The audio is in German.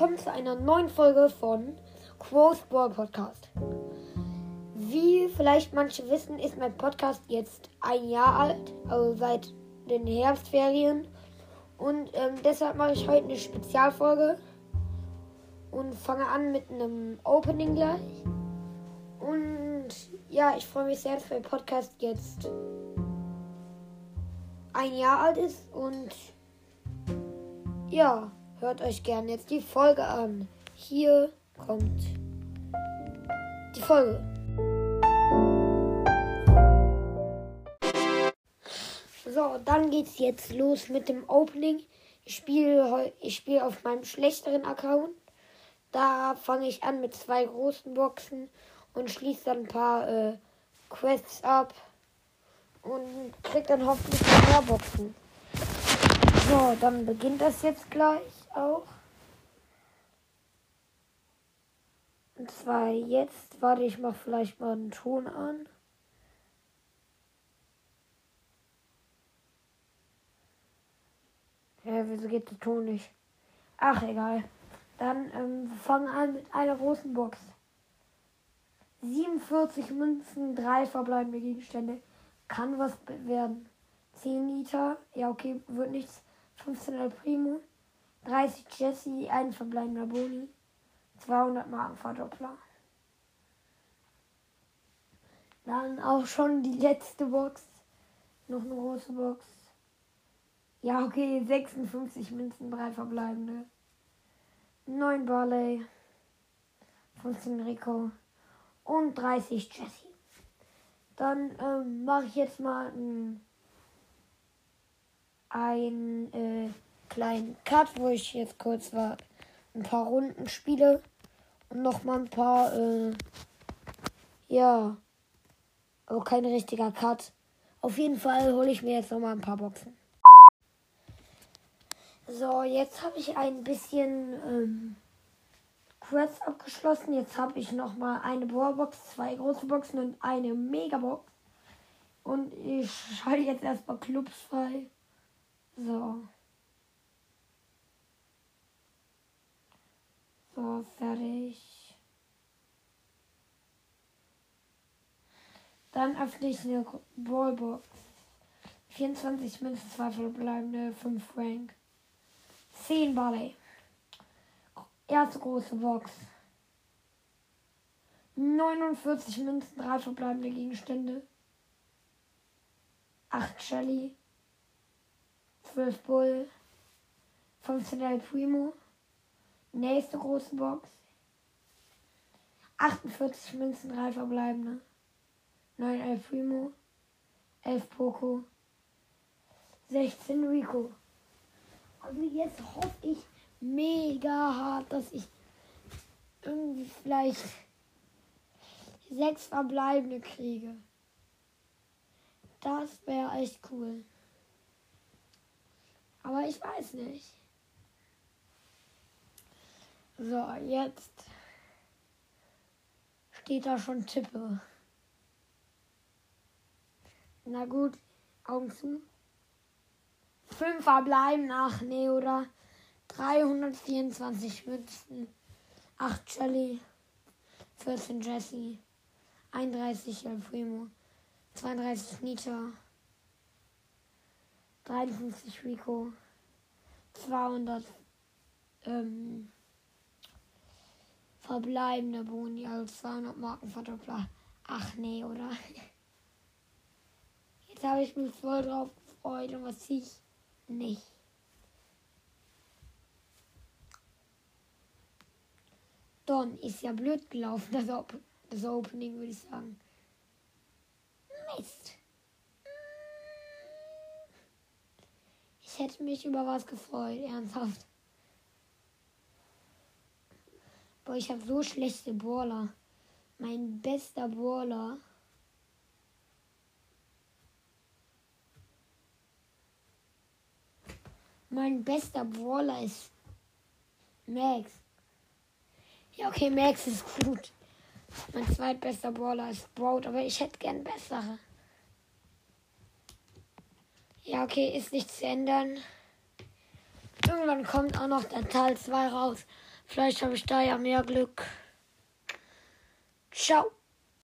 willkommen zu einer neuen Folge von Quo's Ball Podcast. Wie vielleicht manche wissen, ist mein Podcast jetzt ein Jahr alt, also seit den Herbstferien. Und ähm, deshalb mache ich heute eine Spezialfolge und fange an mit einem Opening gleich. Und ja, ich freue mich sehr, dass mein Podcast jetzt ein Jahr alt ist und ja. Hört euch gerne jetzt die Folge an. Hier kommt die Folge. So, dann geht's jetzt los mit dem Opening. Ich spiele ich spiele auf meinem schlechteren Account. Da fange ich an mit zwei großen Boxen und schließe dann ein paar äh, Quests ab und krieg dann hoffentlich mehr Boxen. So, dann beginnt das jetzt gleich auch. Und zwar jetzt, warte, ich mach vielleicht mal einen Ton an. Ja, wieso geht der Ton nicht? Ach, egal. Dann ähm, fangen an mit einer großen Box. 47 Münzen, drei verbleibende Gegenstände. Kann was werden. 10 Liter. Ja, okay, wird nichts. 15 El Primo. 30 Jesse, ein verbleibender Boni, 200 Marken Verdoppler. Dann auch schon die letzte Box. Noch eine große Box. Ja, okay, 56 Münzen, drei verbleibende. 9 Barley. 15 Rico. Und 30 Jesse. Dann ähm, mache ich jetzt mal ein, ein äh, kleinen Cut, wo ich jetzt kurz war, ein paar Runden spiele und noch mal ein paar, äh, ja, aber kein richtiger Cut. Auf jeden Fall hole ich mir jetzt noch mal ein paar Boxen. So, jetzt habe ich ein bisschen ähm, Quests abgeschlossen. Jetzt habe ich noch mal eine Bohrbox, zwei große Boxen und eine Megabox. Und ich schalte jetzt erstmal Clubs frei. So. So, fertig. Dann öffne ich eine Ballbox. 24 Münzen, 2 verbleibende, 5 Frank. 10 Barley. Erste große Box. 49 Münzen, 3 verbleibende Gegenstände. 8 Shelly. 12 Bull. 15 El Primo. Nächste große Box. 48 Münzen, 3 verbleibende. 9 El Primo. 11 Poco. 16 Rico. Also jetzt hoffe ich mega hart, dass ich irgendwie vielleicht sechs verbleibende kriege. Das wäre echt cool. Aber ich weiß nicht. So, jetzt steht da schon Tippe. Na gut, Augen zu. Fünf verbleiben nach, nee, oder? 324 Münzen, 8 Shelly, 14 Jesse, 31 El Primo, 32 Nita, 53 Rico, 200 ähm, verbleibende Boni, also 200 Marken Verdoppler. Ach nee, oder? Jetzt habe ich mich voll drauf gefreut und was ich nicht. Don ist ja blöd gelaufen, das, Op das Opening, würde ich sagen. Mist. Ich hätte mich über was gefreut, ernsthaft. Boah, ich habe so schlechte Brawler. Mein bester Brawler. Mein bester Brawler ist Max. Ja, okay, Max ist gut. Mein zweitbester Brawler ist Broad, aber ich hätte gern bessere. Ja, okay, ist nichts zu ändern. Irgendwann kommt auch noch der Teil 2 raus Vielleicht habe ich da ja mehr Glück. Ciao.